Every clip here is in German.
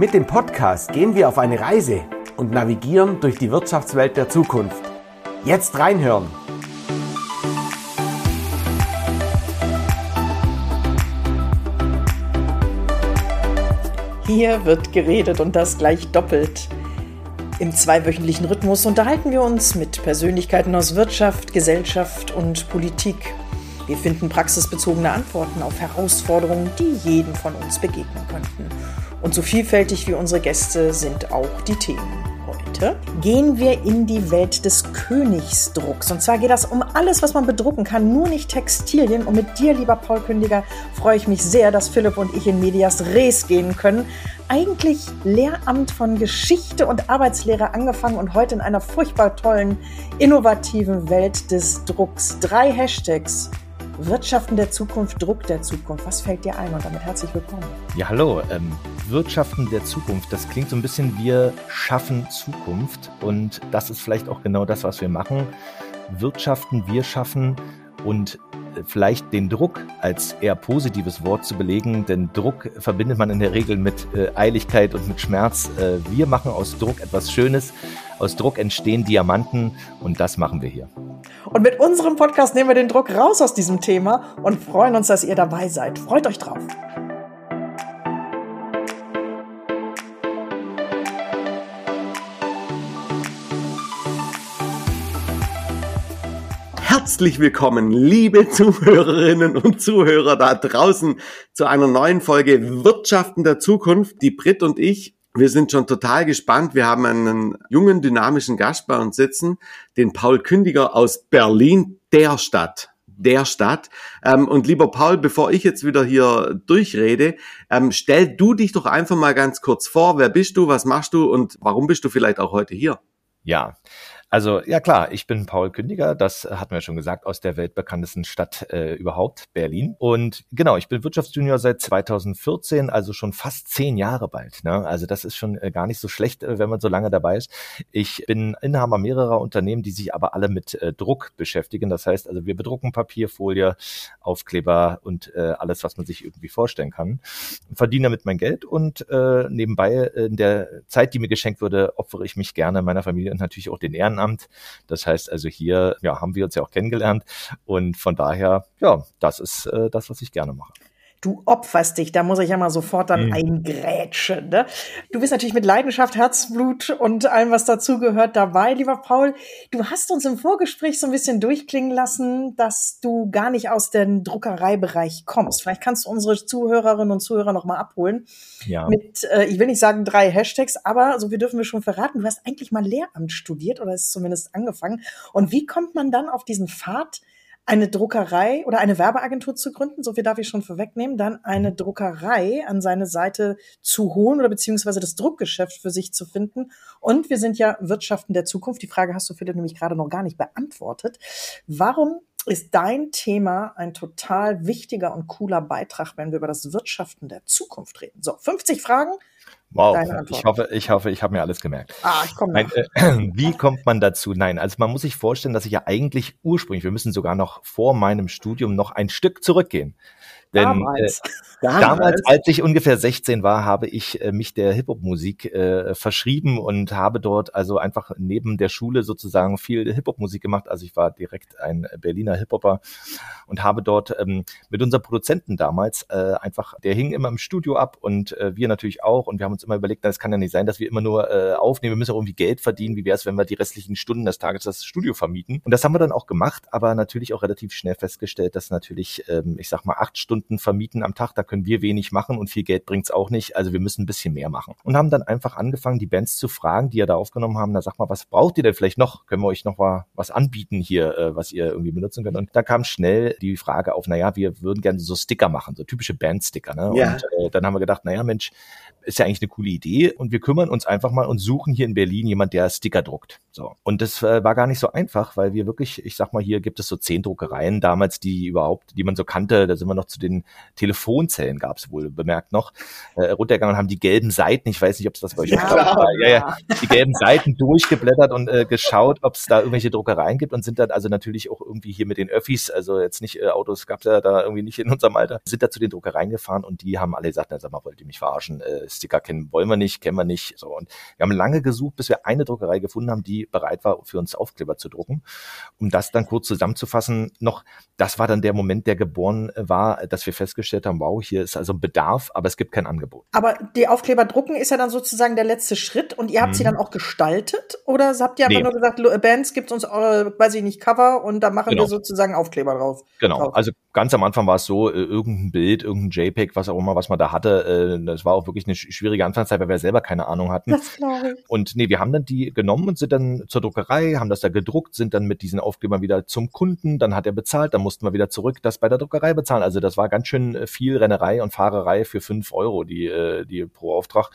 Mit dem Podcast gehen wir auf eine Reise und navigieren durch die Wirtschaftswelt der Zukunft. Jetzt reinhören! Hier wird geredet und das gleich doppelt. Im zweiwöchentlichen Rhythmus unterhalten wir uns mit Persönlichkeiten aus Wirtschaft, Gesellschaft und Politik. Wir finden praxisbezogene Antworten auf Herausforderungen, die jedem von uns begegnen könnten. Und so vielfältig wie unsere Gäste sind auch die Themen. Heute gehen wir in die Welt des Königsdrucks. Und zwar geht das um alles, was man bedrucken kann, nur nicht Textilien. Und mit dir, lieber Paul Kündiger, freue ich mich sehr, dass Philipp und ich in Medias Res gehen können. Eigentlich Lehramt von Geschichte und Arbeitslehre angefangen und heute in einer furchtbar tollen, innovativen Welt des Drucks. Drei Hashtags Wirtschaften der Zukunft, Druck der Zukunft. Was fällt dir ein? Und damit herzlich willkommen. Ja, hallo. Ähm, Wirtschaften der Zukunft, das klingt so ein bisschen, wir schaffen Zukunft. Und das ist vielleicht auch genau das, was wir machen. Wirtschaften, wir schaffen und vielleicht den Druck als eher positives Wort zu belegen, denn Druck verbindet man in der Regel mit äh, Eiligkeit und mit Schmerz. Äh, wir machen aus Druck etwas Schönes. Aus Druck entstehen Diamanten und das machen wir hier. Und mit unserem Podcast nehmen wir den Druck raus aus diesem Thema und freuen uns, dass ihr dabei seid. Freut euch drauf. Herzlich willkommen, liebe Zuhörerinnen und Zuhörer da draußen zu einer neuen Folge Wirtschaften der Zukunft. Die Brit und ich, wir sind schon total gespannt. Wir haben einen jungen, dynamischen Gast bei uns sitzen, den Paul Kündiger aus Berlin, der Stadt der Stadt. Ähm, und lieber Paul, bevor ich jetzt wieder hier durchrede, ähm, stell du dich doch einfach mal ganz kurz vor. Wer bist du? Was machst du? Und warum bist du vielleicht auch heute hier? Ja, also ja klar, ich bin Paul Kündiger, das hatten wir schon gesagt, aus der weltbekanntesten Stadt äh, überhaupt, Berlin. Und genau, ich bin Wirtschaftsjunior seit 2014, also schon fast zehn Jahre bald. Ne? Also das ist schon äh, gar nicht so schlecht, äh, wenn man so lange dabei ist. Ich bin Inhaber mehrerer Unternehmen, die sich aber alle mit äh, Druck beschäftigen. Das heißt also, wir bedrucken Papier, Folie, Aufkleber und äh, alles, was man sich irgendwie vorstellen kann. Verdiene damit mein Geld und äh, nebenbei äh, in der Zeit, die mir geschenkt wurde, opfere ich mich gerne meiner Familie und natürlich auch den Ehrenamt Ehrenamt. Das heißt also hier, ja, haben wir uns ja auch kennengelernt und von daher, ja, das ist äh, das, was ich gerne mache du opferst dich, da muss ich ja mal sofort dann mhm. eingrätschen. Ne? Du bist natürlich mit Leidenschaft, Herzblut und allem, was dazugehört, dabei, lieber Paul. Du hast uns im Vorgespräch so ein bisschen durchklingen lassen, dass du gar nicht aus dem Druckereibereich kommst. Vielleicht kannst du unsere Zuhörerinnen und Zuhörer noch mal abholen. Ja. Mit, äh, ich will nicht sagen drei Hashtags, aber so wir dürfen wir schon verraten, du hast eigentlich mal Lehramt studiert oder ist zumindest angefangen. Und wie kommt man dann auf diesen Pfad, eine Druckerei oder eine Werbeagentur zu gründen, so viel darf ich schon vorwegnehmen, dann eine Druckerei an seine Seite zu holen oder beziehungsweise das Druckgeschäft für sich zu finden. Und wir sind ja Wirtschaften der Zukunft. Die Frage hast du, Philipp, nämlich gerade noch gar nicht beantwortet. Warum ist dein Thema ein total wichtiger und cooler Beitrag, wenn wir über das Wirtschaften der Zukunft reden? So, 50 Fragen, Wow, ich hoffe, ich hoffe, ich habe mir alles gemerkt. Ah, ich komme äh, Wie kommt man dazu? Nein, also man muss sich vorstellen, dass ich ja eigentlich ursprünglich, wir müssen sogar noch vor meinem Studium noch ein Stück zurückgehen. Denn damals. Äh, damals. damals, als ich ungefähr 16 war, habe ich äh, mich der Hip-Hop-Musik äh, verschrieben und habe dort also einfach neben der Schule sozusagen viel Hip-Hop-Musik gemacht. Also ich war direkt ein Berliner Hip-Hopper und habe dort ähm, mit unserem Produzenten damals äh, einfach, der hing immer im Studio ab und äh, wir natürlich auch. Und wir haben uns immer überlegt, es kann ja nicht sein, dass wir immer nur äh, aufnehmen, wir müssen auch irgendwie Geld verdienen. Wie wäre es, wenn wir die restlichen Stunden des Tages das Studio vermieten? Und das haben wir dann auch gemacht, aber natürlich auch relativ schnell festgestellt, dass natürlich, ähm, ich sag mal, acht Stunden Stunden vermieten am Tag, da können wir wenig machen und viel Geld bringt's auch nicht. Also wir müssen ein bisschen mehr machen. Und haben dann einfach angefangen, die Bands zu fragen, die ja da aufgenommen haben, na sag mal, was braucht ihr denn vielleicht noch? Können wir euch noch mal was anbieten hier, äh, was ihr irgendwie benutzen könnt? Und da kam schnell die Frage auf, naja, wir würden gerne so Sticker machen, so typische Bandsticker. Ne? Ja. Und äh, dann haben wir gedacht, naja, Mensch, ist ja eigentlich eine coole Idee und wir kümmern uns einfach mal und suchen hier in Berlin jemand, der Sticker druckt. So. Und das äh, war gar nicht so einfach, weil wir wirklich, ich sag mal, hier gibt es so zehn Druckereien damals, die überhaupt, die man so kannte, da sind wir noch zu den Telefonzellen, gab es wohl bemerkt noch, äh, runtergegangen und haben die gelben Seiten, ich weiß nicht, ob es das bei euch ja, war, ja, ja, die gelben Seiten durchgeblättert und äh, geschaut, ob es da irgendwelche Druckereien gibt und sind dann also natürlich auch irgendwie hier mit den Öffis, also jetzt nicht äh, Autos gab es ja da irgendwie nicht in unserem Alter, sind da zu den Druckereien gefahren und die haben alle gesagt, na sag mal, wollt ihr mich verarschen, äh, gar kennen. Wollen wir nicht, kennen wir nicht. So. Und wir haben lange gesucht, bis wir eine Druckerei gefunden haben, die bereit war, für uns Aufkleber zu drucken. Um das dann kurz zusammenzufassen, noch, das war dann der Moment, der geboren war, dass wir festgestellt haben, wow, hier ist also ein Bedarf, aber es gibt kein Angebot. Aber die Aufkleber drucken ist ja dann sozusagen der letzte Schritt und ihr habt mhm. sie dann auch gestaltet oder habt ihr einfach nee. nur gesagt, Bands gibt uns eure, weiß ich nicht, Cover und da machen genau. wir sozusagen Aufkleber drauf? Genau, drauf. also ganz am Anfang war es so, äh, irgendein Bild, irgendein JPEG, was auch immer, was man da hatte, äh, das war auch wirklich eine schwierige Anfangszeit, weil wir selber keine Ahnung hatten. Das glaube ich. Und nee, wir haben dann die genommen und sind dann zur Druckerei, haben das da gedruckt, sind dann mit diesen Aufklebern wieder zum Kunden, dann hat er bezahlt, dann mussten wir wieder zurück das bei der Druckerei bezahlen. Also das war ganz schön äh, viel Rennerei und Fahrerei für fünf Euro, die, die pro Auftrag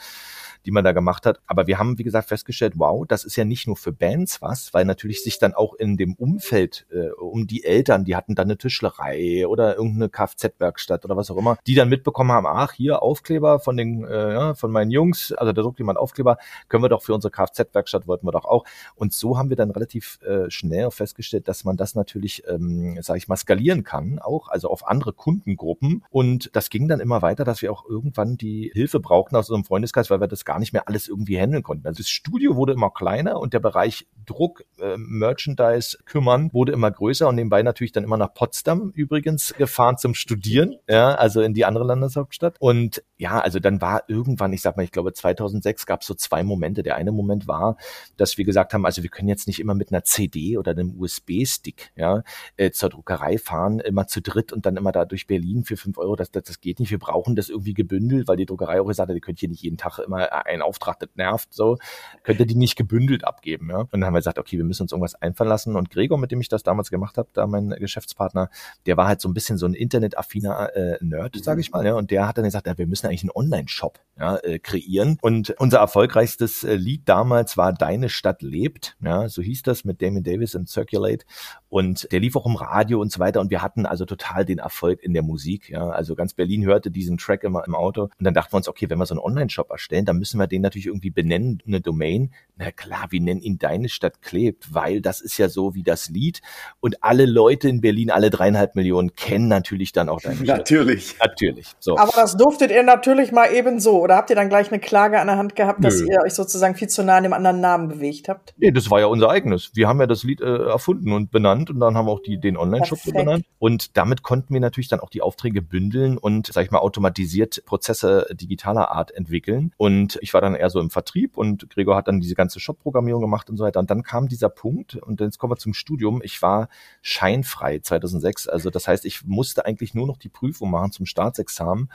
die man da gemacht hat. Aber wir haben, wie gesagt, festgestellt, wow, das ist ja nicht nur für Bands was, weil natürlich sich dann auch in dem Umfeld äh, um die Eltern, die hatten dann eine Tischlerei oder irgendeine Kfz-Werkstatt oder was auch immer, die dann mitbekommen haben, ach, hier Aufkleber von den, äh, ja, von meinen Jungs, also da druckt jemand Aufkleber, können wir doch für unsere Kfz-Werkstatt, wollten wir doch auch. Und so haben wir dann relativ äh, schnell festgestellt, dass man das natürlich, ähm, sage ich mal, skalieren kann, auch, also auf andere Kundengruppen. Und das ging dann immer weiter, dass wir auch irgendwann die Hilfe brauchten aus unserem Freundeskreis, weil wir das gar gar nicht mehr alles irgendwie handeln konnten. Also das Studio wurde immer kleiner und der Bereich Druck, äh, Merchandise kümmern wurde immer größer und nebenbei natürlich dann immer nach Potsdam übrigens gefahren zum Studieren, ja, also in die andere Landeshauptstadt. Und ja, also dann war irgendwann, ich sag mal, ich glaube 2006 gab es so zwei Momente. Der eine Moment war, dass wir gesagt haben, also wir können jetzt nicht immer mit einer CD oder einem USB-Stick ja, äh, zur Druckerei fahren, immer zu dritt und dann immer da durch Berlin für fünf Euro. Das, das, das geht nicht. Wir brauchen das irgendwie gebündelt, weil die Druckerei auch gesagt hat, ihr könnt hier nicht jeden Tag immer ein Auftrag, das nervt, so, könnt ihr die nicht gebündelt abgeben, ja. Und dann haben wir gesagt, okay, wir müssen uns irgendwas einfallen lassen. Und Gregor, mit dem ich das damals gemacht habe, da mein Geschäftspartner, der war halt so ein bisschen so ein internetaffiner äh, Nerd, sage ich mal, ja. Und der hat dann gesagt, ja, wir müssen eigentlich einen Online-Shop ja, äh, kreieren. Und unser erfolgreichstes äh, Lied damals war Deine Stadt lebt, ja, so hieß das mit Damon Davis und Circulate. Und der lief auch im Radio und so weiter. Und wir hatten also total den Erfolg in der Musik, ja. Also ganz Berlin hörte diesen Track immer im Auto. Und dann dachten wir uns, okay, wenn wir so einen Online-Shop erstellen, dann müssen wir den natürlich irgendwie benennen, eine Domain. Na klar, wir nennen ihn Deine Stadt klebt, weil das ist ja so wie das Lied. Und alle Leute in Berlin, alle dreieinhalb Millionen, kennen natürlich dann auch Deine Stadt. Natürlich. Natürlich. So. Aber das durftet ihr natürlich mal eben so. Oder habt ihr dann gleich eine Klage an der Hand gehabt, Nö. dass ihr euch sozusagen viel zu nah an dem anderen Namen bewegt habt? Nee, das war ja unser eigenes. Wir haben ja das Lied äh, erfunden und benannt und dann haben wir auch die, den Online-Shop so benannt. Und damit konnten wir natürlich dann auch die Aufträge bündeln und, sag ich mal, automatisiert Prozesse digitaler Art entwickeln. Und ich war dann eher so im Vertrieb und Gregor hat dann diese ganze Shop-Programmierung gemacht und so weiter. Und dann kam dieser Punkt und jetzt kommen wir zum Studium. Ich war scheinfrei 2006. Also das heißt, ich musste eigentlich nur noch die Prüfung machen zum Staatsexamen.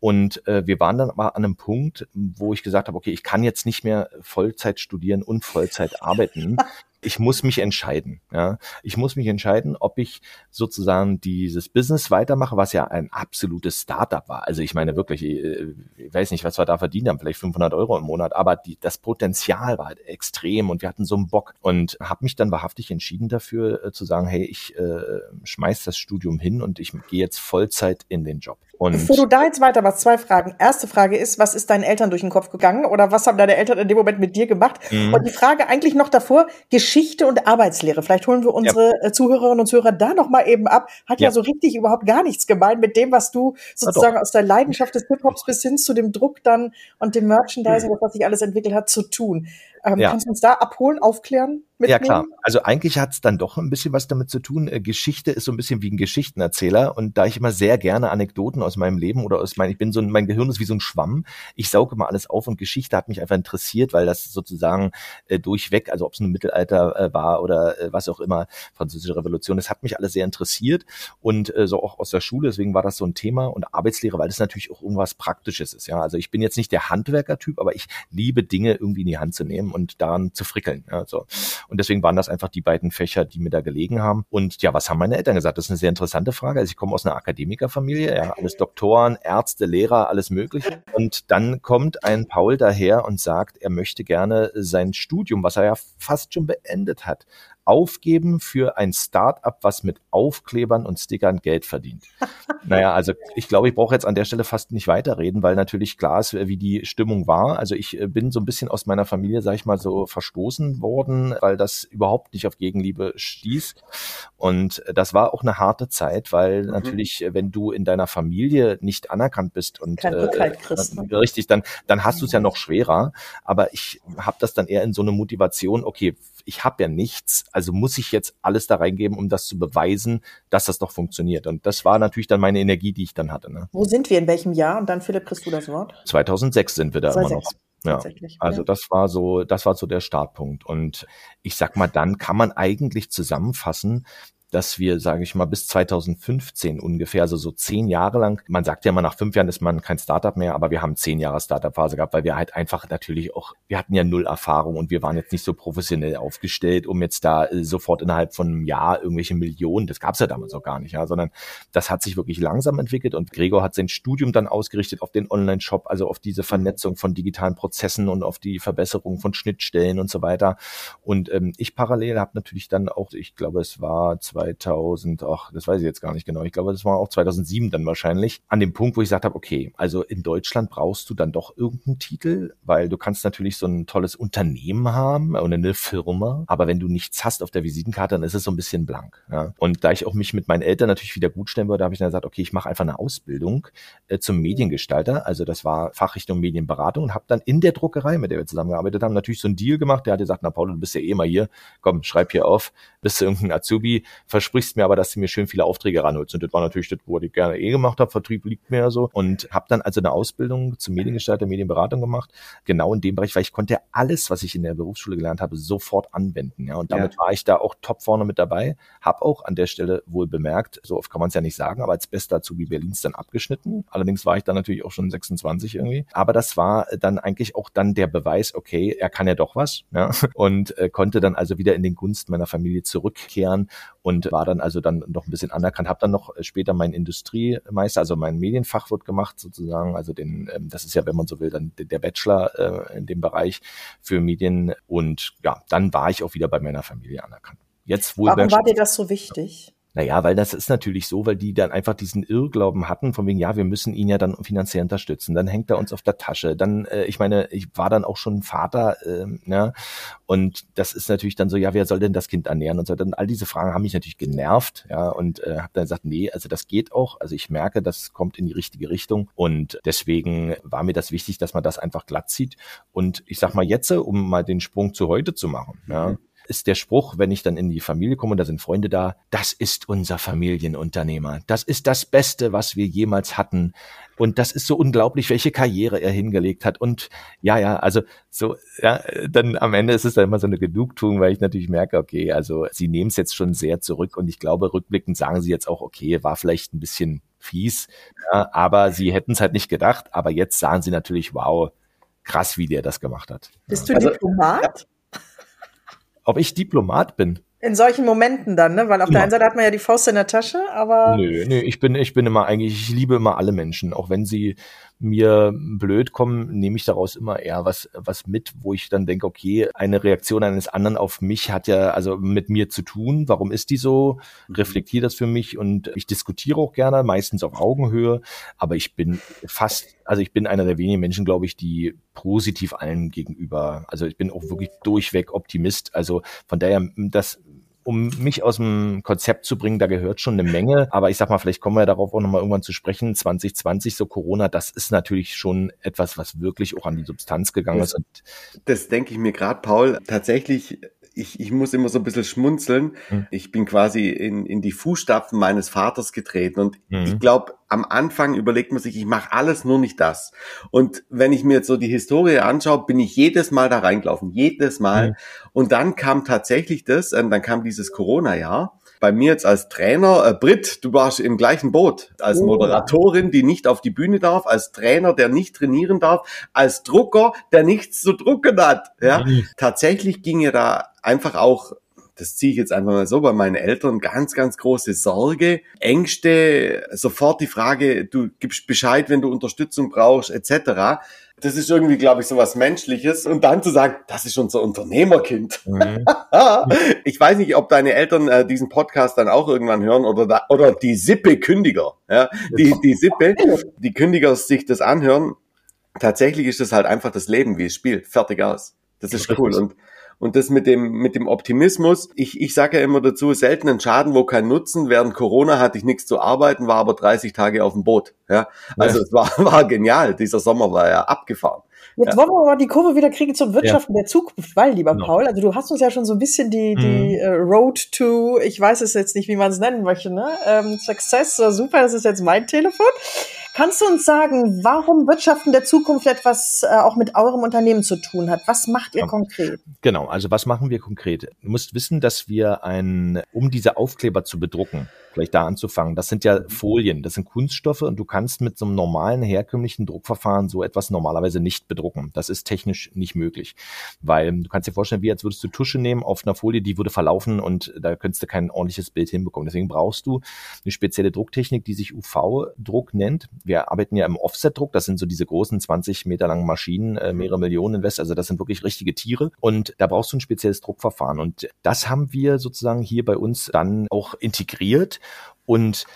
Und äh, wir waren dann aber an einem Punkt, wo ich gesagt habe, okay, ich kann jetzt nicht mehr Vollzeit studieren und Vollzeit arbeiten. ich muss mich entscheiden. Ja, ich muss mich entscheiden, ob ich sozusagen dieses Business weitermache, was ja ein absolutes Startup war. Also ich meine wirklich, äh, ich weiß nicht, was wir da verdient haben, vielleicht 500 Euro im Monat, aber die, das Potenzial war halt extrem und wir hatten so einen Bock und habe mich dann wahrhaftig entschieden dafür äh, zu sagen, hey, ich äh, schmeiß das Studium hin und ich gehe jetzt Vollzeit in den Job. Und Bevor du da jetzt weiter machst, zwei Fragen. Erste Frage ist, was ist deinen Eltern durch den Kopf gegangen oder was haben deine Eltern in dem Moment mit dir gemacht? Mhm. Und die Frage eigentlich noch davor, Geschichte und Arbeitslehre. Vielleicht holen wir unsere ja. Äh, Zuhörerinnen und Zuhörer da noch mal eben ab. Hat ja. ja. so richtig überhaupt gar nichts gemeint mit dem, was du sozusagen aus der Leidenschaft des Hip-Hops bis hin zu dem Druck dann und dem Merchandising, mhm. was sich alles entwickelt hat, zu tun. Ähm, ja. Kannst du uns da abholen, aufklären? Mitnehmen? Ja klar. Also eigentlich hat es dann doch ein bisschen was damit zu tun. Äh, Geschichte ist so ein bisschen wie ein Geschichtenerzähler und da ich immer sehr gerne Anekdoten aus meinem Leben oder aus meinem, ich bin so, mein Gehirn ist wie so ein Schwamm. Ich sauge immer alles auf und Geschichte hat mich einfach interessiert, weil das sozusagen äh, durchweg, also ob es ein Mittelalter äh, war oder äh, was auch immer, französische Revolution, das hat mich alles sehr interessiert und äh, so auch aus der Schule, deswegen war das so ein Thema und Arbeitslehre, weil das natürlich auch irgendwas Praktisches ist. Ja, also ich bin jetzt nicht der Handwerkertyp, aber ich liebe Dinge irgendwie in die Hand zu nehmen und daran zu frickeln. Ja, so. Und deswegen waren das einfach die beiden Fächer, die mir da gelegen haben. Und ja, was haben meine Eltern gesagt? Das ist eine sehr interessante Frage. Also ich komme aus einer Akademikerfamilie, ja, alles Doktoren, Ärzte, Lehrer, alles Mögliche. Und dann kommt ein Paul daher und sagt, er möchte gerne sein Studium, was er ja fast schon beendet hat, aufgeben für ein Start-up, was mit Aufklebern und Stickern Geld verdient. naja, also ich glaube, ich brauche jetzt an der Stelle fast nicht weiterreden, weil natürlich klar ist, wie die Stimmung war. Also ich äh, bin so ein bisschen aus meiner Familie, sag ich mal, so verstoßen worden, weil das überhaupt nicht auf Gegenliebe stieß. Und das war auch eine harte Zeit, weil mhm. natürlich, wenn du in deiner Familie nicht anerkannt bist und Kein äh, kriegst, ne? richtig, dann, dann hast du es ja noch schwerer. Aber ich habe das dann eher in so eine Motivation, okay, ich habe ja nichts, also muss ich jetzt alles da reingeben, um das zu beweisen, dass das doch funktioniert. Und das war natürlich dann meine Energie, die ich dann hatte. Ne? Wo sind wir, in welchem Jahr? Und dann, Philipp, kriegst du das Wort? 2006 sind wir da 2006. immer noch. Ja, also das war so, das war so der Startpunkt. Und ich sag mal, dann kann man eigentlich zusammenfassen, dass wir, sage ich mal, bis 2015 ungefähr, also so zehn Jahre lang, man sagt ja immer, nach fünf Jahren ist man kein Startup mehr, aber wir haben zehn Jahre Startup-Phase gehabt, weil wir halt einfach natürlich auch, wir hatten ja null Erfahrung und wir waren jetzt nicht so professionell aufgestellt, um jetzt da äh, sofort innerhalb von einem Jahr irgendwelche Millionen, das gab's ja damals auch gar nicht, ja, sondern das hat sich wirklich langsam entwickelt und Gregor hat sein Studium dann ausgerichtet auf den Online-Shop, also auf diese Vernetzung von digitalen Prozessen und auf die Verbesserung von Schnittstellen und so weiter. Und ähm, ich parallel habe natürlich dann auch, ich glaube, es war zwei 2000, ach, das weiß ich jetzt gar nicht genau. Ich glaube, das war auch 2007 dann wahrscheinlich, an dem Punkt, wo ich gesagt habe, okay, also in Deutschland brauchst du dann doch irgendeinen Titel, weil du kannst natürlich so ein tolles Unternehmen haben oder eine Firma, aber wenn du nichts hast auf der Visitenkarte, dann ist es so ein bisschen blank. Ja? Und da ich auch mich mit meinen Eltern natürlich wieder gut stellen wollte, habe ich dann gesagt, okay, ich mache einfach eine Ausbildung äh, zum Mediengestalter. Also das war Fachrichtung Medienberatung und habe dann in der Druckerei, mit der wir zusammengearbeitet haben, natürlich so einen Deal gemacht. Der hat gesagt, na Paul, du bist ja eh mal hier, komm, schreib hier auf, bist du irgendein Azubi, versprichst mir aber, dass du mir schön viele Aufträge ranholst. Und das war natürlich das, wo ich gerne eh gemacht habe. Vertrieb liegt mir ja so. Und habe dann also eine Ausbildung zum Mediengestalter, Medienberatung gemacht. Genau in dem Bereich, weil ich konnte alles, was ich in der Berufsschule gelernt habe, sofort anwenden. Ja, und damit ja. war ich da auch top vorne mit dabei. Hab auch an der Stelle wohl bemerkt, so oft kann man es ja nicht sagen, aber als bester Azubi Berlins dann abgeschnitten. Allerdings war ich dann natürlich auch schon 26 irgendwie. Aber das war dann eigentlich auch dann der Beweis, okay, er kann ja doch was. Ja, und äh, konnte dann also wieder in den Gunst meiner Familie zurückkehren und war dann also dann noch ein bisschen anerkannt. Habe dann noch äh, später meinen Industriemeister, also mein Medienfachwirt gemacht sozusagen, also den, ähm, das ist ja, wenn man so will, dann der Bachelor äh, in dem Bereich für Medien und ja, dann war ich auch wieder bei meiner Familie anerkannt. Jetzt wohl Warum war dir das so wichtig? Naja, weil das ist natürlich so, weil die dann einfach diesen Irrglauben hatten, von wegen, ja, wir müssen ihn ja dann finanziell unterstützen. Dann hängt er uns auf der Tasche. Dann, äh, ich meine, ich war dann auch schon Vater, äh, ne? Und das ist natürlich dann so, ja, wer soll denn das Kind ernähren und so. Dann all diese Fragen haben mich natürlich genervt, ja, und äh, habe dann gesagt, nee, also das geht auch. Also ich merke, das kommt in die richtige Richtung. Und deswegen war mir das wichtig, dass man das einfach glatt zieht. Und ich sag mal jetzt, um mal den Sprung zu heute zu machen, ja, ist der Spruch, wenn ich dann in die Familie komme und da sind Freunde da, das ist unser Familienunternehmer. Das ist das Beste, was wir jemals hatten. Und das ist so unglaublich, welche Karriere er hingelegt hat. Und ja, ja, also so, ja, dann am Ende ist es dann immer so eine Genugtuung, weil ich natürlich merke, okay, also sie nehmen es jetzt schon sehr zurück und ich glaube, rückblickend sagen sie jetzt auch, okay, war vielleicht ein bisschen fies, ja, aber sie hätten es halt nicht gedacht. Aber jetzt sagen sie natürlich, wow, krass, wie der das gemacht hat. Bist du also, Diplomat? Ob ich Diplomat bin. In solchen Momenten dann, ne? Weil auf ja. der einen Seite hat man ja die Faust in der Tasche, aber. Nö, nö, ich bin, ich bin immer eigentlich, ich liebe immer alle Menschen. Auch wenn sie mir blöd kommen, nehme ich daraus immer eher was, was mit, wo ich dann denke, okay, eine Reaktion eines anderen auf mich hat ja also mit mir zu tun. Warum ist die so? Reflektiere das für mich und ich diskutiere auch gerne, meistens auf Augenhöhe, aber ich bin fast, also ich bin einer der wenigen Menschen, glaube ich, die positiv allen gegenüber, also ich bin auch wirklich durchweg Optimist. Also von daher, das um mich aus dem Konzept zu bringen, da gehört schon eine Menge. Aber ich sag mal, vielleicht kommen wir darauf auch nochmal irgendwann zu sprechen. 2020, so Corona, das ist natürlich schon etwas, was wirklich auch an die Substanz gegangen das, ist. Das denke ich mir gerade, Paul. Tatsächlich ich, ich muss immer so ein bisschen schmunzeln. Mhm. Ich bin quasi in, in die Fußstapfen meines Vaters getreten und mhm. ich glaube, am Anfang überlegt man sich, ich mache alles, nur nicht das. Und wenn ich mir jetzt so die Historie anschaue, bin ich jedes Mal da reingelaufen, jedes Mal. Mhm. Und dann kam tatsächlich das, ähm, dann kam dieses Corona-Jahr bei mir jetzt als Trainer, äh, Brit, du warst im gleichen Boot, als oh. Moderatorin, die nicht auf die Bühne darf, als Trainer, der nicht trainieren darf, als Drucker, der nichts zu drucken hat. Ja, mhm. tatsächlich ging ja da einfach auch das ziehe ich jetzt einfach mal so, bei meinen Eltern ganz, ganz große Sorge, Ängste, sofort die Frage, du gibst Bescheid, wenn du Unterstützung brauchst, etc. Das ist irgendwie, glaube ich, so was Menschliches. Und dann zu sagen, das ist unser Unternehmerkind. Mhm. ich weiß nicht, ob deine Eltern äh, diesen Podcast dann auch irgendwann hören oder, da, oder die Sippe-Kündiger. Ja? Die, die Sippe, die Kündiger sich das anhören. Tatsächlich ist das halt einfach das Leben, wie es spielt. Fertig aus. Das ist cool. Und und das mit dem, mit dem Optimismus, ich, ich sage ja immer dazu, selten ein Schaden, wo kein Nutzen. Während Corona hatte ich nichts zu arbeiten, war aber 30 Tage auf dem Boot. Ja, also ja. es war, war genial. Dieser Sommer war ja abgefahren. Jetzt ja. wollen wir aber die Kurve wieder kriegen zum Wirtschaften ja. der Zukunft, weil, lieber no. Paul, also du hast uns ja schon so ein bisschen die, die mhm. uh, Road to, ich weiß es jetzt nicht, wie man es nennen möchte, ne? Ähm, Success, super, das ist jetzt mein Telefon. Kannst du uns sagen, warum Wirtschaften der Zukunft etwas äh, auch mit eurem Unternehmen zu tun hat? Was macht ihr ja. konkret? Genau, also was machen wir konkret? Du musst wissen, dass wir ein, um diese Aufkleber zu bedrucken, vielleicht da anzufangen, das sind ja Folien, das sind Kunststoffe und du kannst mit so einem normalen herkömmlichen Druckverfahren so etwas normalerweise nicht bedrucken. Das ist technisch nicht möglich, weil du kannst dir vorstellen, wie als würdest du Tusche nehmen auf einer Folie, die würde verlaufen und da könntest du kein ordentliches Bild hinbekommen. Deswegen brauchst du eine spezielle Drucktechnik, die sich UV-Druck nennt wir arbeiten ja im Offset-Druck, das sind so diese großen 20 Meter langen Maschinen, äh, mehrere Millionen Invest, also das sind wirklich richtige Tiere. Und da brauchst du ein spezielles Druckverfahren. Und das haben wir sozusagen hier bei uns dann auch integriert. Und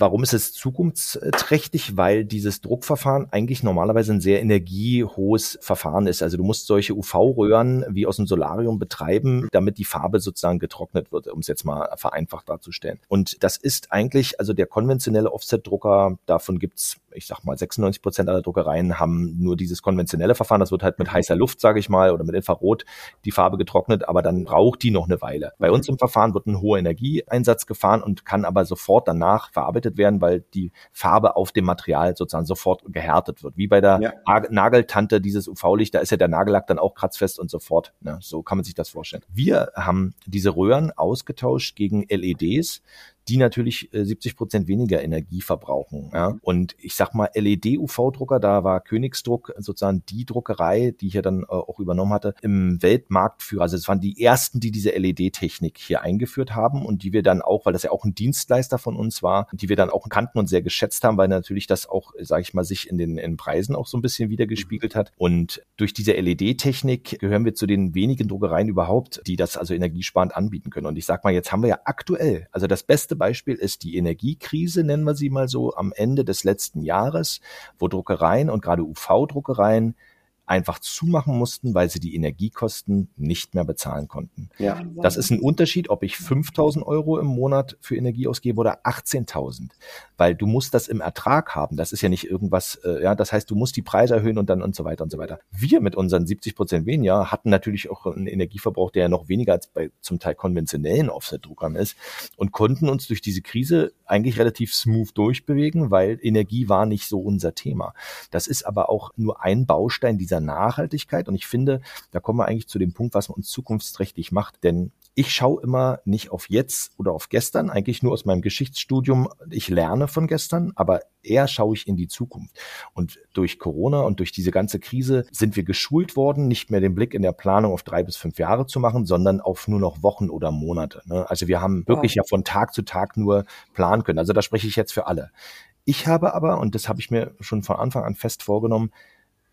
Warum ist es zukunftsträchtig? Weil dieses Druckverfahren eigentlich normalerweise ein sehr energiehohes Verfahren ist. Also du musst solche UV-Röhren wie aus dem Solarium betreiben, damit die Farbe sozusagen getrocknet wird, um es jetzt mal vereinfacht darzustellen. Und das ist eigentlich, also der konventionelle Offset-Drucker, davon gibt's ich sag mal, 96 Prozent aller Druckereien haben nur dieses konventionelle Verfahren. Das wird halt mit heißer Luft, sage ich mal, oder mit Infrarot die Farbe getrocknet, aber dann braucht die noch eine Weile. Bei uns im Verfahren wird ein hoher Energieeinsatz gefahren und kann aber sofort danach verarbeitet werden, weil die Farbe auf dem Material sozusagen sofort gehärtet wird. Wie bei der ja. Nageltante dieses UV-Licht, da ist ja der Nagellack dann auch kratzfest und sofort. Ne? So kann man sich das vorstellen. Wir haben diese Röhren ausgetauscht gegen LEDs die natürlich äh, 70 Prozent weniger Energie verbrauchen. Ja? Und ich sag mal, LED-UV-Drucker, da war Königsdruck sozusagen die Druckerei, die ich ja dann äh, auch übernommen hatte, im Weltmarktführer. Also es waren die ersten, die diese LED-Technik hier eingeführt haben und die wir dann auch, weil das ja auch ein Dienstleister von uns war, die wir dann auch kannten und sehr geschätzt haben, weil natürlich das auch, sage ich mal, sich in den in Preisen auch so ein bisschen wieder gespiegelt hat. Und durch diese LED-Technik gehören wir zu den wenigen Druckereien überhaupt, die das also energiesparend anbieten können. Und ich sag mal, jetzt haben wir ja aktuell, also das beste Beispiel ist die Energiekrise, nennen wir sie mal so, am Ende des letzten Jahres, wo Druckereien und gerade UV-Druckereien einfach zumachen mussten, weil sie die Energiekosten nicht mehr bezahlen konnten. Ja. Das ist ein Unterschied, ob ich 5000 Euro im Monat für Energie ausgebe oder 18.000, weil du musst das im Ertrag haben. Das ist ja nicht irgendwas, äh, ja, das heißt, du musst die Preise erhöhen und dann und so weiter und so weiter. Wir mit unseren 70 Prozent weniger hatten natürlich auch einen Energieverbrauch, der ja noch weniger als bei zum Teil konventionellen Offset-Druckern ist und konnten uns durch diese Krise eigentlich relativ smooth durchbewegen, weil Energie war nicht so unser Thema. Das ist aber auch nur ein Baustein dieser dieser Nachhaltigkeit. Und ich finde, da kommen wir eigentlich zu dem Punkt, was man uns zukunftsträchtig macht. Denn ich schaue immer nicht auf jetzt oder auf gestern, eigentlich nur aus meinem Geschichtsstudium. Ich lerne von gestern, aber eher schaue ich in die Zukunft. Und durch Corona und durch diese ganze Krise sind wir geschult worden, nicht mehr den Blick in der Planung auf drei bis fünf Jahre zu machen, sondern auf nur noch Wochen oder Monate. Ne? Also wir haben wirklich ja von Tag zu Tag nur planen können. Also da spreche ich jetzt für alle. Ich habe aber, und das habe ich mir schon von Anfang an fest vorgenommen,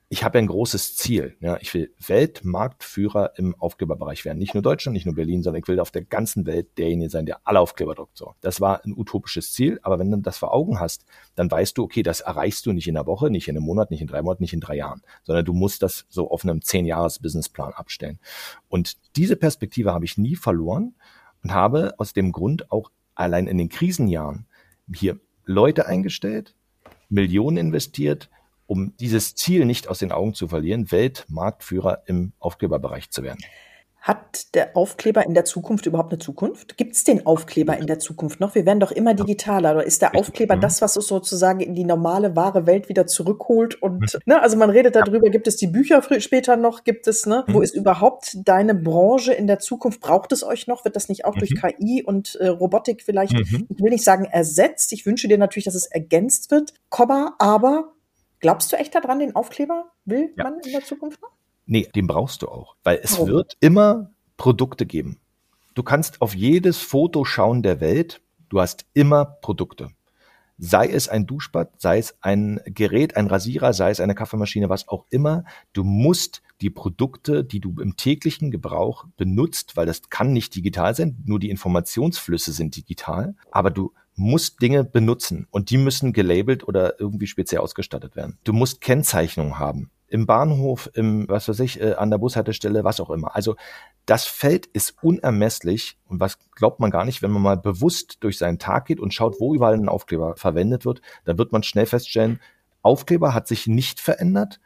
ich habe ein großes Ziel. Ja, ich will Weltmarktführer im Aufkleberbereich werden. Nicht nur Deutschland, nicht nur Berlin, sondern ich will auf der ganzen Welt derjenige sein, der alle Aufkleber druckt. So, das war ein utopisches Ziel, aber wenn du das vor Augen hast, dann weißt du, okay, das erreichst du nicht in einer Woche, nicht in einem Monat, nicht in drei Monaten, nicht in drei Jahren, sondern du musst das so auf einem zehn Jahres Businessplan abstellen. Und diese Perspektive habe ich nie verloren und habe aus dem Grund auch allein in den Krisenjahren hier Leute eingestellt, Millionen investiert, um dieses Ziel nicht aus den Augen zu verlieren, Weltmarktführer im Aufkleberbereich zu werden. Hat der Aufkleber in der Zukunft überhaupt eine Zukunft? Gibt es den Aufkleber in der Zukunft noch? Wir werden doch immer digitaler. Oder ist der Aufkleber mhm. das, was uns sozusagen in die normale, wahre Welt wieder zurückholt? Und mhm. ne, also man redet darüber, gibt es die Bücher später noch? Gibt es, ne? Wo mhm. ist überhaupt deine Branche in der Zukunft? Braucht es euch noch? Wird das nicht auch durch KI und äh, Robotik vielleicht, ich will nicht sagen ersetzt, ich wünsche dir natürlich, dass es ergänzt wird, Komma, aber Glaubst du echt daran, den Aufkleber will ja. man in der Zukunft noch? Nee, den brauchst du auch, weil es oh. wird immer Produkte geben. du kannst auf jedes Foto schauen der Welt, du hast immer Produkte. Sei es ein Duschbad, sei es ein Gerät, ein Rasierer, sei es eine Kaffeemaschine, was auch immer. Du musst die Produkte, die du im täglichen Gebrauch benutzt, weil das kann nicht digital sein, nur die Informationsflüsse sind digital, aber du musst Dinge benutzen und die müssen gelabelt oder irgendwie speziell ausgestattet werden. Du musst Kennzeichnung haben im Bahnhof, im, was weiß ich, äh, an der Bushaltestelle, was auch immer. Also das Feld ist unermesslich und was glaubt man gar nicht, wenn man mal bewusst durch seinen Tag geht und schaut, wo überall ein Aufkleber verwendet wird, dann wird man schnell feststellen, Aufkleber hat sich nicht verändert,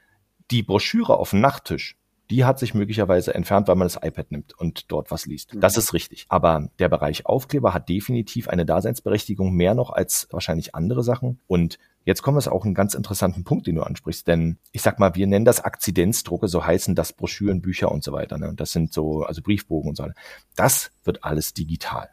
die Broschüre auf dem Nachttisch die hat sich möglicherweise entfernt, weil man das iPad nimmt und dort was liest. Das mhm. ist richtig. Aber der Bereich Aufkleber hat definitiv eine Daseinsberechtigung mehr noch als wahrscheinlich andere Sachen. Und Jetzt kommen wir auch einen ganz interessanten Punkt, den du ansprichst, denn ich sag mal, wir nennen das Akzidenzdrucke, so heißen das Broschüren, Bücher und so weiter. Ne? Das sind so, also Briefbogen und so weiter. Das wird alles digital.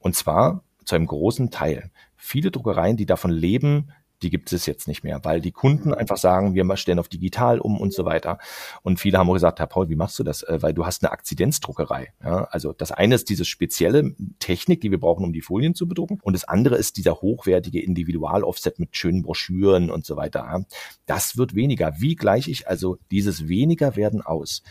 Und zwar zu einem großen Teil. Viele Druckereien, die davon leben, die gibt es jetzt nicht mehr, weil die Kunden mhm. einfach sagen, wir stellen auf digital um und so weiter. Und viele haben auch gesagt, Herr Paul, wie machst du das? Äh, weil du hast eine Akzidenzdruckerei. Ja, also das eine ist diese spezielle Technik, die wir brauchen, um die Folien zu bedrucken. Und das andere ist dieser hochwertige Individual-Offset mit schönen Broschüren und so weiter. Das wird weniger. Wie gleiche ich also dieses weniger werden aus?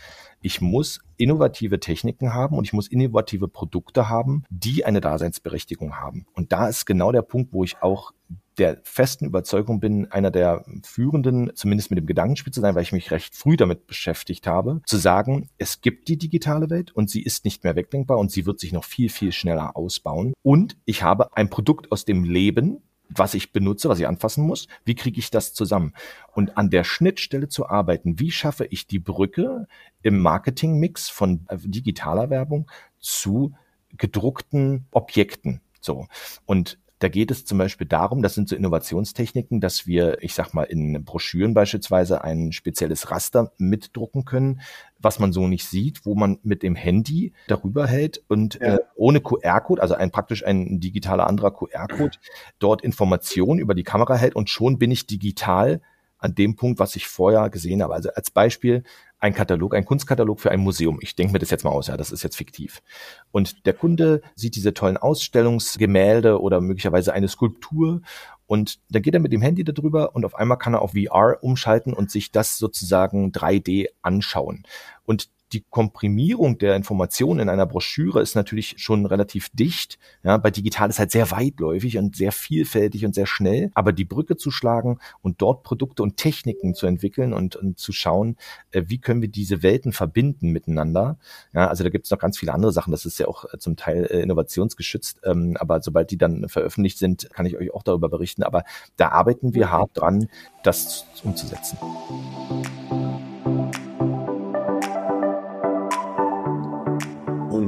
Ich muss innovative Techniken haben und ich muss innovative Produkte haben, die eine Daseinsberechtigung haben. Und da ist genau der Punkt, wo ich auch der festen Überzeugung bin, einer der führenden, zumindest mit dem Gedankenspiel zu sein, weil ich mich recht früh damit beschäftigt habe, zu sagen, es gibt die digitale Welt und sie ist nicht mehr wegdenkbar und sie wird sich noch viel, viel schneller ausbauen. Und ich habe ein Produkt aus dem Leben, was ich benutze, was ich anfassen muss, wie kriege ich das zusammen? Und an der Schnittstelle zu arbeiten, wie schaffe ich die Brücke im Marketingmix von äh, digitaler Werbung zu gedruckten Objekten? So. Und da geht es zum Beispiel darum, das sind so Innovationstechniken, dass wir, ich sag mal, in Broschüren beispielsweise ein spezielles Raster mitdrucken können, was man so nicht sieht, wo man mit dem Handy darüber hält und ja. äh, ohne QR-Code, also ein praktisch ein digitaler anderer QR-Code, dort Informationen über die Kamera hält und schon bin ich digital an dem Punkt, was ich vorher gesehen habe. Also als Beispiel ein Katalog, ein Kunstkatalog für ein Museum. Ich denke mir das jetzt mal aus, ja, das ist jetzt fiktiv. Und der Kunde sieht diese tollen Ausstellungsgemälde oder möglicherweise eine Skulptur und dann geht er mit dem Handy darüber und auf einmal kann er auf VR umschalten und sich das sozusagen 3D anschauen. Und die Komprimierung der Informationen in einer Broschüre ist natürlich schon relativ dicht. Ja, bei digital ist halt sehr weitläufig und sehr vielfältig und sehr schnell. Aber die Brücke zu schlagen und dort Produkte und Techniken zu entwickeln und, und zu schauen, äh, wie können wir diese Welten verbinden miteinander. Ja, also da gibt es noch ganz viele andere Sachen. Das ist ja auch äh, zum Teil äh, innovationsgeschützt. Ähm, aber sobald die dann veröffentlicht sind, kann ich euch auch darüber berichten. Aber da arbeiten wir hart dran, das umzusetzen.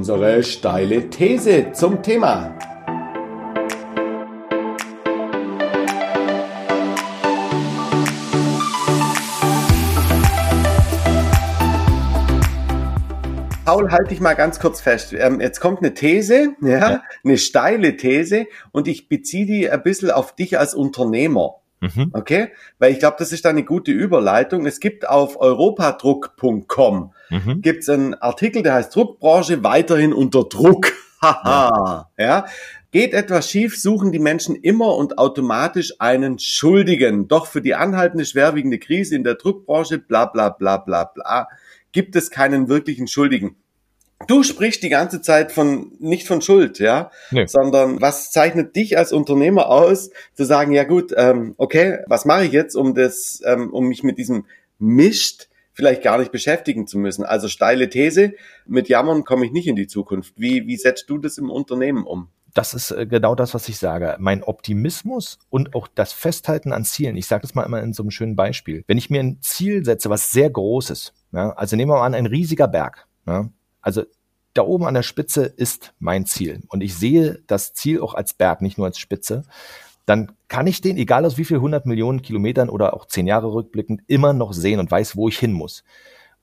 Unsere steile These zum Thema. Paul, halte ich mal ganz kurz fest. Ähm, jetzt kommt eine These, ja, ja, eine steile These und ich beziehe die ein bisschen auf dich als Unternehmer. Mhm. Okay? Weil ich glaube, das ist eine gute Überleitung. Es gibt auf europadruck.com mhm. gibt's einen Artikel, der heißt Druckbranche weiterhin unter Druck. Haha. ja. ja. Geht etwas schief, suchen die Menschen immer und automatisch einen Schuldigen. Doch für die anhaltende schwerwiegende Krise in der Druckbranche, bla bla bla bla bla, gibt es keinen wirklichen Schuldigen. Du sprichst die ganze Zeit von nicht von Schuld, ja, nee. sondern was zeichnet dich als Unternehmer aus, zu sagen, ja gut, ähm, okay, was mache ich jetzt, um das, ähm, um mich mit diesem Mist vielleicht gar nicht beschäftigen zu müssen. Also steile These, mit Jammern komme ich nicht in die Zukunft. Wie, wie setzt du das im Unternehmen um? Das ist äh, genau das, was ich sage. Mein Optimismus und auch das Festhalten an Zielen. Ich sage das mal immer in so einem schönen Beispiel. Wenn ich mir ein Ziel setze, was sehr groß ist, ja, also nehmen wir mal an, ein riesiger Berg. Ja, also da oben an der Spitze ist mein Ziel. Und ich sehe das Ziel auch als Berg, nicht nur als Spitze. Dann kann ich den, egal aus wie viel 100 Millionen Kilometern oder auch zehn Jahre rückblickend, immer noch sehen und weiß, wo ich hin muss.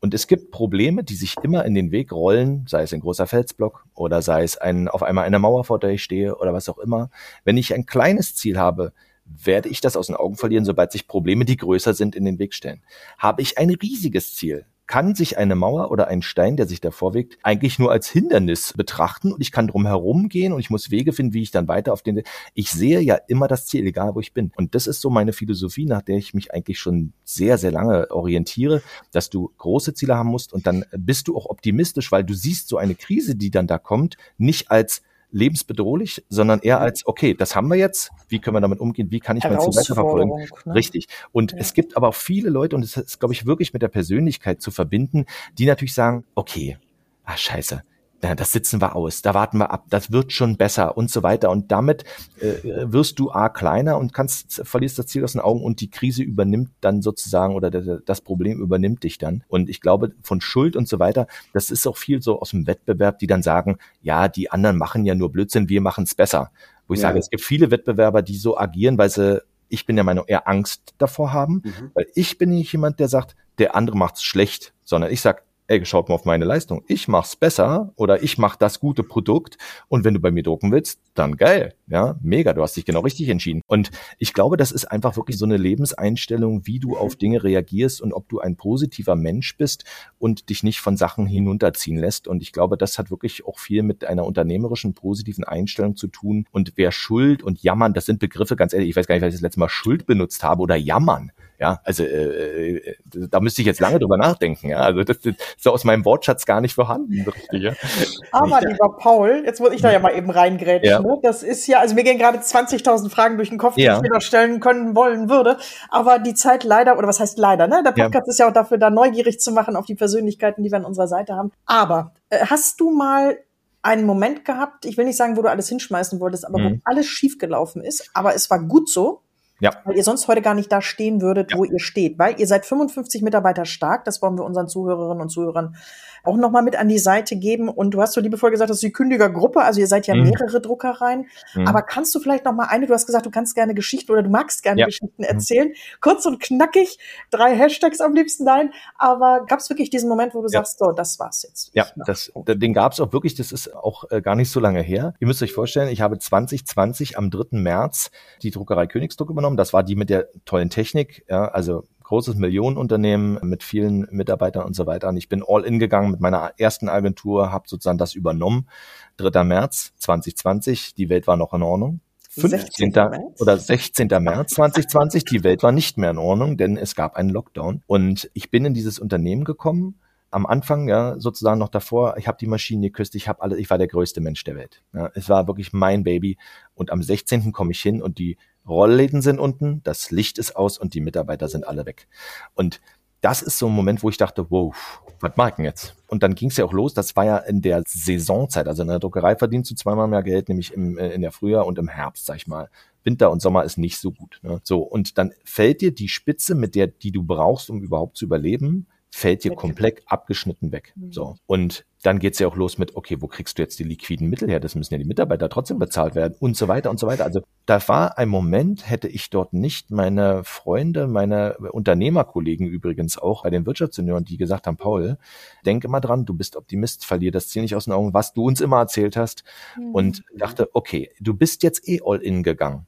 Und es gibt Probleme, die sich immer in den Weg rollen, sei es ein großer Felsblock oder sei es ein, auf einmal eine Mauer, vor der ich stehe oder was auch immer. Wenn ich ein kleines Ziel habe, werde ich das aus den Augen verlieren, sobald sich Probleme, die größer sind, in den Weg stellen. Habe ich ein riesiges Ziel, kann sich eine Mauer oder ein Stein, der sich davor wegt, eigentlich nur als Hindernis betrachten und ich kann drum herum gehen und ich muss Wege finden, wie ich dann weiter auf den, ich sehe ja immer das Ziel, egal wo ich bin. Und das ist so meine Philosophie, nach der ich mich eigentlich schon sehr, sehr lange orientiere, dass du große Ziele haben musst und dann bist du auch optimistisch, weil du siehst so eine Krise, die dann da kommt, nicht als lebensbedrohlich, sondern eher als, okay, das haben wir jetzt, wie können wir damit umgehen, wie kann ich mein Ziel weiterverfolgen? Ne? Richtig. Und ja. es gibt aber auch viele Leute, und es ist, glaube ich, wirklich mit der Persönlichkeit zu verbinden, die natürlich sagen, okay, ah, scheiße, na, das sitzen wir aus, da warten wir ab, das wird schon besser und so weiter. Und damit äh, wirst du A kleiner und kannst, verlierst das Ziel aus den Augen und die Krise übernimmt dann sozusagen oder das Problem übernimmt dich dann. Und ich glaube, von Schuld und so weiter, das ist auch viel so aus dem Wettbewerb, die dann sagen, ja, die anderen machen ja nur Blödsinn, wir machen es besser. Wo ich ja. sage, es gibt viele Wettbewerber, die so agieren, weil sie ich bin der Meinung, eher Angst davor haben, mhm. weil ich bin nicht jemand, der sagt, der andere macht's schlecht, sondern ich sag, ey, schaut mal auf meine Leistung. Ich mach's besser oder ich mach das gute Produkt und wenn du bei mir drucken willst, dann geil. Ja, mega, du hast dich genau richtig entschieden. Und ich glaube, das ist einfach wirklich so eine Lebenseinstellung, wie du auf Dinge reagierst und ob du ein positiver Mensch bist und dich nicht von Sachen hinunterziehen lässt. Und ich glaube, das hat wirklich auch viel mit einer unternehmerischen, positiven Einstellung zu tun. Und wer Schuld und Jammern, das sind Begriffe, ganz ehrlich, ich weiß gar nicht, weil ich das letzte Mal Schuld benutzt habe oder Jammern. Ja, also äh, äh, da müsste ich jetzt lange drüber nachdenken. Ja, also das ist so aus meinem Wortschatz gar nicht vorhanden. Richtig, ja. Aber lieber Paul, jetzt muss ich da ja mal eben reingrätschen. Ja. Ne? Das ist ja, also mir gehen gerade 20.000 Fragen durch den Kopf, die ja. ich mir da stellen können wollen würde. Aber die Zeit leider, oder was heißt leider, ne? Der Podcast ja. ist ja auch dafür, da neugierig zu machen auf die Persönlichkeiten, die wir an unserer Seite haben. Aber äh, hast du mal einen Moment gehabt, ich will nicht sagen, wo du alles hinschmeißen wolltest, aber mhm. wo alles schiefgelaufen ist, aber es war gut so, ja. Weil ihr sonst heute gar nicht da stehen würdet, ja. wo ihr steht. Weil ihr seid 55 Mitarbeiter stark. Das wollen wir unseren Zuhörerinnen und Zuhörern auch nochmal mit an die Seite geben. Und du hast so liebevoll gesagt, das ist die Kündigergruppe. Also ihr seid ja mhm. mehrere Druckereien. Mhm. Aber kannst du vielleicht nochmal eine, du hast gesagt, du kannst gerne Geschichten oder du magst gerne ja. Geschichten mhm. erzählen. Mhm. Kurz und knackig, drei Hashtags am liebsten nein. Aber gab es wirklich diesen Moment, wo du ja. sagst, so, das war's jetzt? Ja, das, den gab es auch wirklich. Das ist auch äh, gar nicht so lange her. Ihr müsst euch vorstellen, ich habe 2020 am 3. März die Druckerei Königsdruck übernommen genommen. Das war die mit der tollen Technik, ja, also großes Millionenunternehmen mit vielen Mitarbeitern und so weiter. Und ich bin all in gegangen mit meiner ersten Agentur, habe sozusagen das übernommen. 3. März 2020, die Welt war noch in Ordnung. 15. oder 16. März 2020, die Welt war nicht mehr in Ordnung, denn es gab einen Lockdown. Und ich bin in dieses Unternehmen gekommen, am Anfang, ja, sozusagen noch davor, ich habe die Maschine geküsst, ich habe alle, ich war der größte Mensch der Welt. Ja, es war wirklich mein Baby. Und am 16. komme ich hin und die Rollläden sind unten, das Licht ist aus und die Mitarbeiter sind alle weg. Und das ist so ein Moment, wo ich dachte, wow, was mag denn jetzt? Und dann ging es ja auch los, das war ja in der Saisonzeit, also in der Druckerei verdienst du zweimal mehr Geld, nämlich im, äh, in der Frühjahr und im Herbst, sag ich mal. Winter und Sommer ist nicht so gut. Ne? So, und dann fällt dir die Spitze, mit der, die du brauchst, um überhaupt zu überleben, fällt dir komplett abgeschnitten weg. Mhm. So. Und dann geht's ja auch los mit, okay, wo kriegst du jetzt die liquiden Mittel her? Das müssen ja die Mitarbeiter trotzdem bezahlt werden und so weiter und so weiter. Also da war ein Moment, hätte ich dort nicht meine Freunde, meine Unternehmerkollegen übrigens auch bei den Wirtschaftssenioren, die gesagt haben, Paul, denke mal dran, du bist Optimist, verlier das Ziel nicht aus den Augen, was du uns immer erzählt hast. Mhm. Und dachte, okay, du bist jetzt eh all in gegangen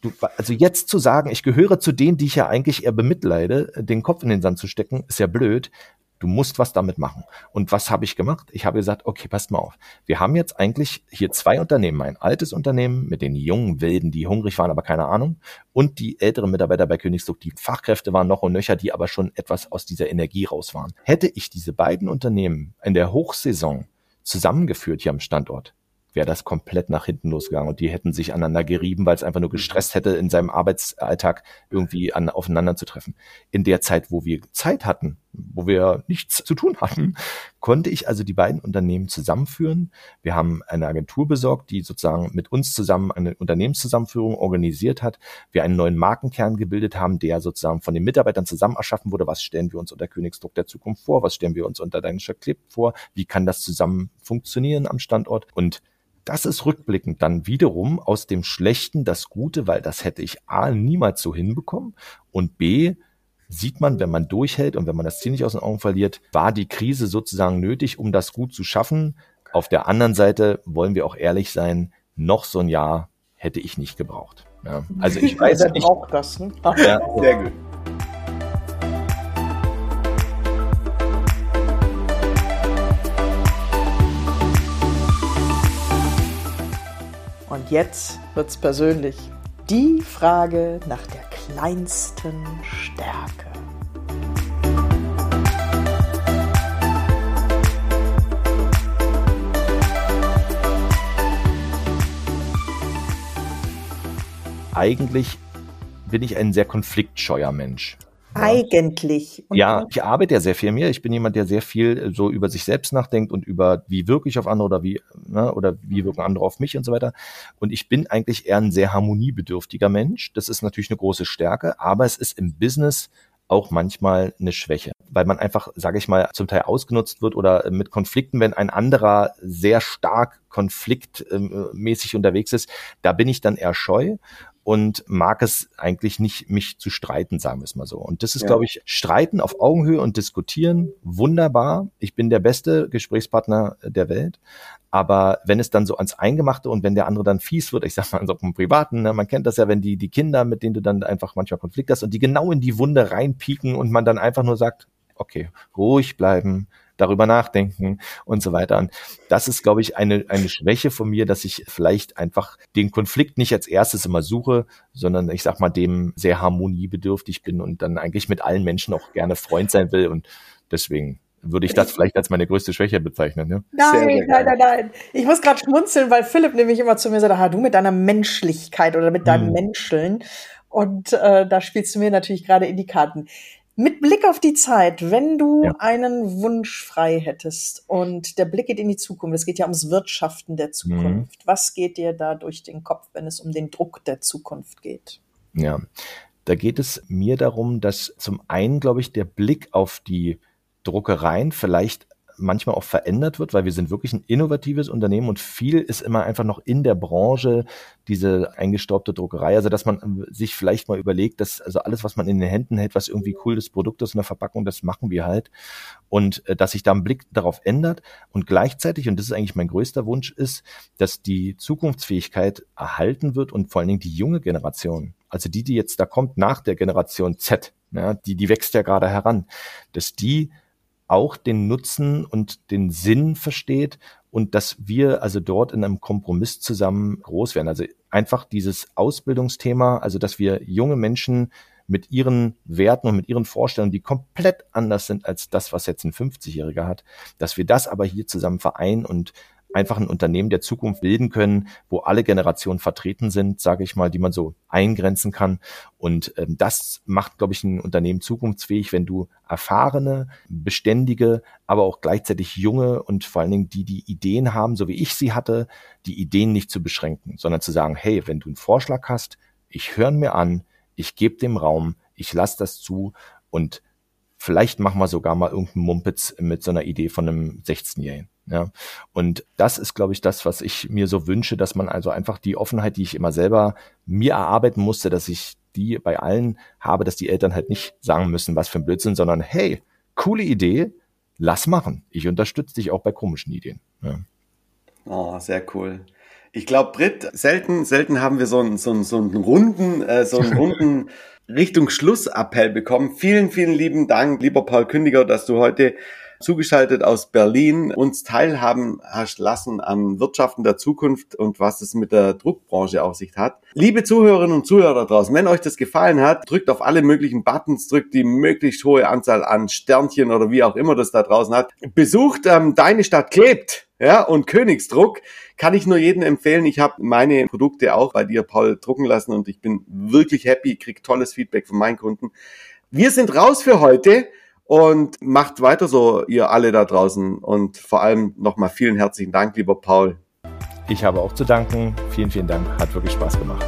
du, also jetzt zu sagen, ich gehöre zu denen, die ich ja eigentlich eher bemitleide, den Kopf in den Sand zu stecken, ist ja blöd. Du musst was damit machen. Und was habe ich gemacht? Ich habe gesagt, okay, passt mal auf. Wir haben jetzt eigentlich hier zwei Unternehmen. Ein altes Unternehmen mit den jungen Wilden, die hungrig waren, aber keine Ahnung. Und die älteren Mitarbeiter bei Königsdruck, die Fachkräfte waren noch und nöcher, die aber schon etwas aus dieser Energie raus waren. Hätte ich diese beiden Unternehmen in der Hochsaison zusammengeführt hier am Standort, wäre das komplett nach hinten losgegangen und die hätten sich aneinander gerieben, weil es einfach nur gestresst hätte, in seinem Arbeitsalltag irgendwie an, aufeinander zu treffen. In der Zeit, wo wir Zeit hatten, wo wir nichts zu tun hatten, konnte ich also die beiden Unternehmen zusammenführen. Wir haben eine Agentur besorgt, die sozusagen mit uns zusammen eine Unternehmenszusammenführung organisiert hat. Wir einen neuen Markenkern gebildet haben, der sozusagen von den Mitarbeitern zusammen erschaffen wurde. Was stellen wir uns unter Königsdruck der Zukunft vor? Was stellen wir uns unter Deinischer Clip vor? Wie kann das zusammen funktionieren am Standort? Und das ist rückblickend dann wiederum aus dem Schlechten das Gute, weil das hätte ich A niemals so hinbekommen und B sieht man, wenn man durchhält und wenn man das Ziel nicht aus den Augen verliert, war die Krise sozusagen nötig, um das gut zu schaffen. Auf der anderen Seite wollen wir auch ehrlich sein, noch so ein Jahr hätte ich nicht gebraucht. Ja, also ich weiß, Wer braucht das, ne? Ja, sehr gut. Und jetzt wird's persönlich. Die Frage nach der kleinsten Stärke. Eigentlich bin ich ein sehr konfliktscheuer Mensch. Eigentlich. Und ja, ich arbeite ja sehr viel mehr. Ich bin jemand, der sehr viel äh, so über sich selbst nachdenkt und über wie wirke ich auf andere oder wie, ne, oder wie wirken andere auf mich und so weiter. Und ich bin eigentlich eher ein sehr harmoniebedürftiger Mensch. Das ist natürlich eine große Stärke, aber es ist im Business auch manchmal eine Schwäche, weil man einfach, sage ich mal, zum Teil ausgenutzt wird oder mit Konflikten, wenn ein anderer sehr stark konfliktmäßig unterwegs ist, da bin ich dann eher scheu und mag es eigentlich nicht, mich zu streiten, sagen wir es mal so. Und das ist, ja. glaube ich, Streiten auf Augenhöhe und diskutieren, wunderbar. Ich bin der beste Gesprächspartner der Welt. Aber wenn es dann so ans Eingemachte und wenn der andere dann fies wird, ich sag mal, so im Privaten, ne, man kennt das ja, wenn die, die Kinder, mit denen du dann einfach manchmal Konflikt hast und die genau in die Wunde reinpieken und man dann einfach nur sagt, okay, ruhig bleiben, darüber nachdenken und so weiter. Und das ist, glaube ich, eine, eine Schwäche von mir, dass ich vielleicht einfach den Konflikt nicht als erstes immer suche, sondern ich sag mal, dem sehr harmoniebedürftig bin und dann eigentlich mit allen Menschen auch gerne Freund sein will. Und deswegen würde ich das vielleicht als meine größte Schwäche bezeichnen. Ne? Nein, nein, nein, nein. Ich muss gerade schmunzeln, weil Philipp nämlich immer zu mir sagt, ah, du mit deiner Menschlichkeit oder mit deinem hm. Menscheln. Und äh, da spielst du mir natürlich gerade in die Karten. Mit Blick auf die Zeit, wenn du ja. einen Wunsch frei hättest und der Blick geht in die Zukunft, es geht ja ums Wirtschaften der Zukunft. Mhm. Was geht dir da durch den Kopf, wenn es um den Druck der Zukunft geht? Ja, da geht es mir darum, dass zum einen, glaube ich, der Blick auf die Druckereien vielleicht manchmal auch verändert wird, weil wir sind wirklich ein innovatives Unternehmen und viel ist immer einfach noch in der Branche diese eingestaubte Druckerei. Also dass man sich vielleicht mal überlegt, dass also alles, was man in den Händen hält, was irgendwie cooles Produkt ist in der Verpackung, das machen wir halt. Und äh, dass sich da ein Blick darauf ändert und gleichzeitig, und das ist eigentlich mein größter Wunsch, ist, dass die Zukunftsfähigkeit erhalten wird und vor allen Dingen die junge Generation, also die, die jetzt da kommt nach der Generation Z, ja, die, die wächst ja gerade heran, dass die auch den Nutzen und den Sinn versteht und dass wir also dort in einem Kompromiss zusammen groß werden. Also einfach dieses Ausbildungsthema, also dass wir junge Menschen mit ihren Werten und mit ihren Vorstellungen, die komplett anders sind als das, was jetzt ein 50-Jähriger hat, dass wir das aber hier zusammen vereinen und einfach ein Unternehmen der Zukunft bilden können, wo alle Generationen vertreten sind, sage ich mal, die man so eingrenzen kann. Und ähm, das macht, glaube ich, ein Unternehmen zukunftsfähig, wenn du erfahrene, beständige, aber auch gleichzeitig junge und vor allen Dingen die, die Ideen haben, so wie ich sie hatte, die Ideen nicht zu beschränken, sondern zu sagen, hey, wenn du einen Vorschlag hast, ich höre mir an, ich gebe dem Raum, ich lasse das zu und vielleicht machen wir sogar mal irgendeinen Mumpitz mit so einer Idee von einem 16-Jährigen. Ja, und das ist, glaube ich, das, was ich mir so wünsche, dass man also einfach die Offenheit, die ich immer selber mir erarbeiten musste, dass ich die bei allen habe, dass die Eltern halt nicht sagen müssen, was für ein Blödsinn, sondern hey, coole Idee, lass machen. Ich unterstütze dich auch bei komischen Ideen. Ja. Oh, sehr cool. Ich glaube, Britt, selten, selten haben wir so einen, so einen, so einen runden, äh, so einen runden Richtung Schlussappell bekommen. Vielen, vielen lieben Dank, lieber Paul Kündiger, dass du heute zugeschaltet aus Berlin uns teilhaben hast lassen am Wirtschaften der Zukunft und was es mit der Druckbranche auf sich hat. Liebe Zuhörerinnen und Zuhörer da draußen, wenn euch das gefallen hat, drückt auf alle möglichen Buttons, drückt die möglichst hohe Anzahl an Sternchen oder wie auch immer das da draußen hat. Besucht ähm, Deine Stadt klebt ja, und Königsdruck kann ich nur jedem empfehlen. Ich habe meine Produkte auch bei dir, Paul, drucken lassen und ich bin wirklich happy, krieg tolles Feedback von meinen Kunden. Wir sind raus für heute und macht weiter so, ihr alle da draußen. Und vor allem nochmal vielen herzlichen Dank, lieber Paul. Ich habe auch zu danken. Vielen, vielen Dank. Hat wirklich Spaß gemacht.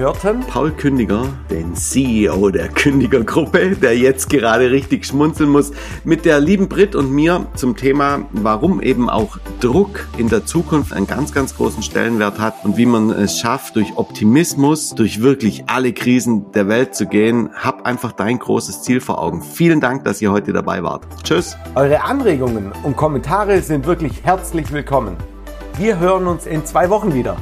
Hörten Paul Kündiger, den CEO der Kündigergruppe, der jetzt gerade richtig schmunzeln muss, mit der lieben Brit und mir zum Thema, warum eben auch Druck in der Zukunft einen ganz, ganz großen Stellenwert hat und wie man es schafft, durch Optimismus, durch wirklich alle Krisen der Welt zu gehen. Hab einfach dein großes Ziel vor Augen. Vielen Dank, dass ihr heute dabei wart. Tschüss. Eure Anregungen und Kommentare sind wirklich herzlich willkommen. Wir hören uns in zwei Wochen wieder.